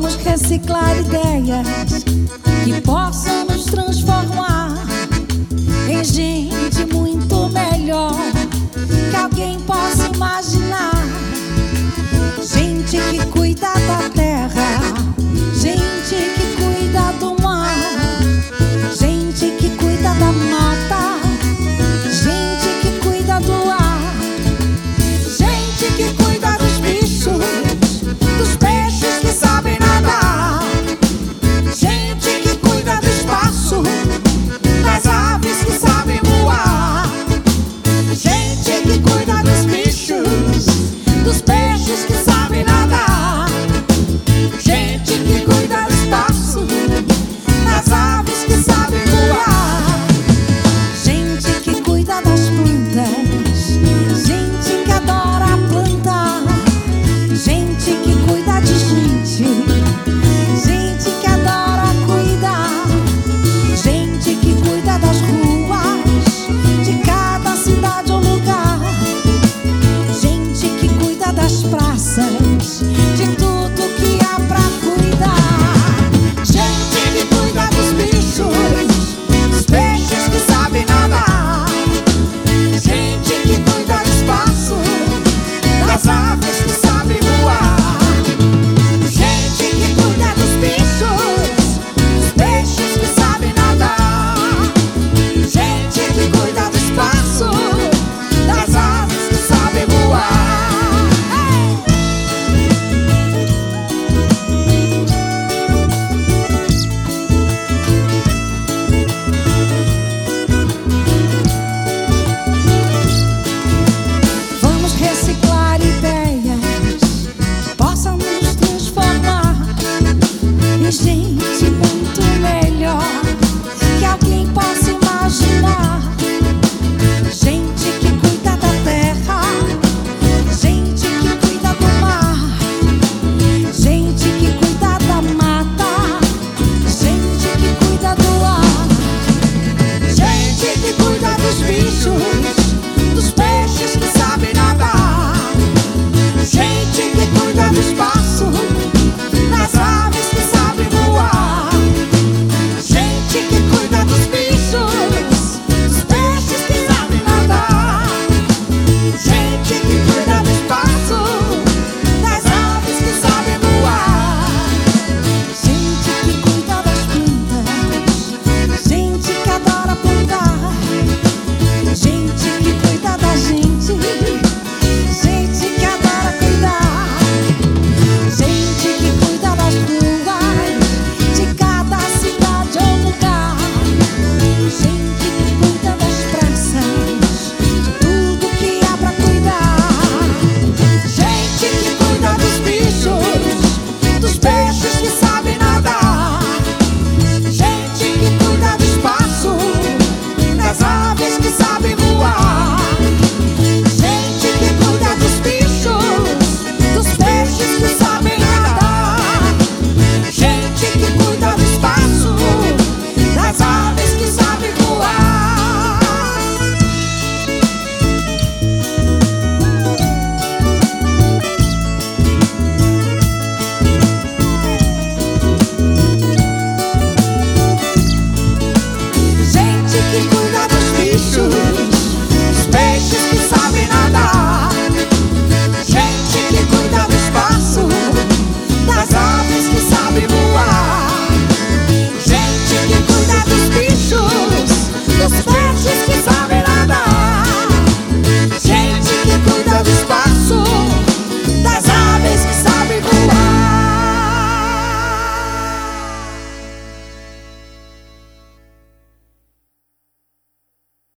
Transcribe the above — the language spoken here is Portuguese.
Vamos reciclar ideias que possam nos transformar em gente muito melhor.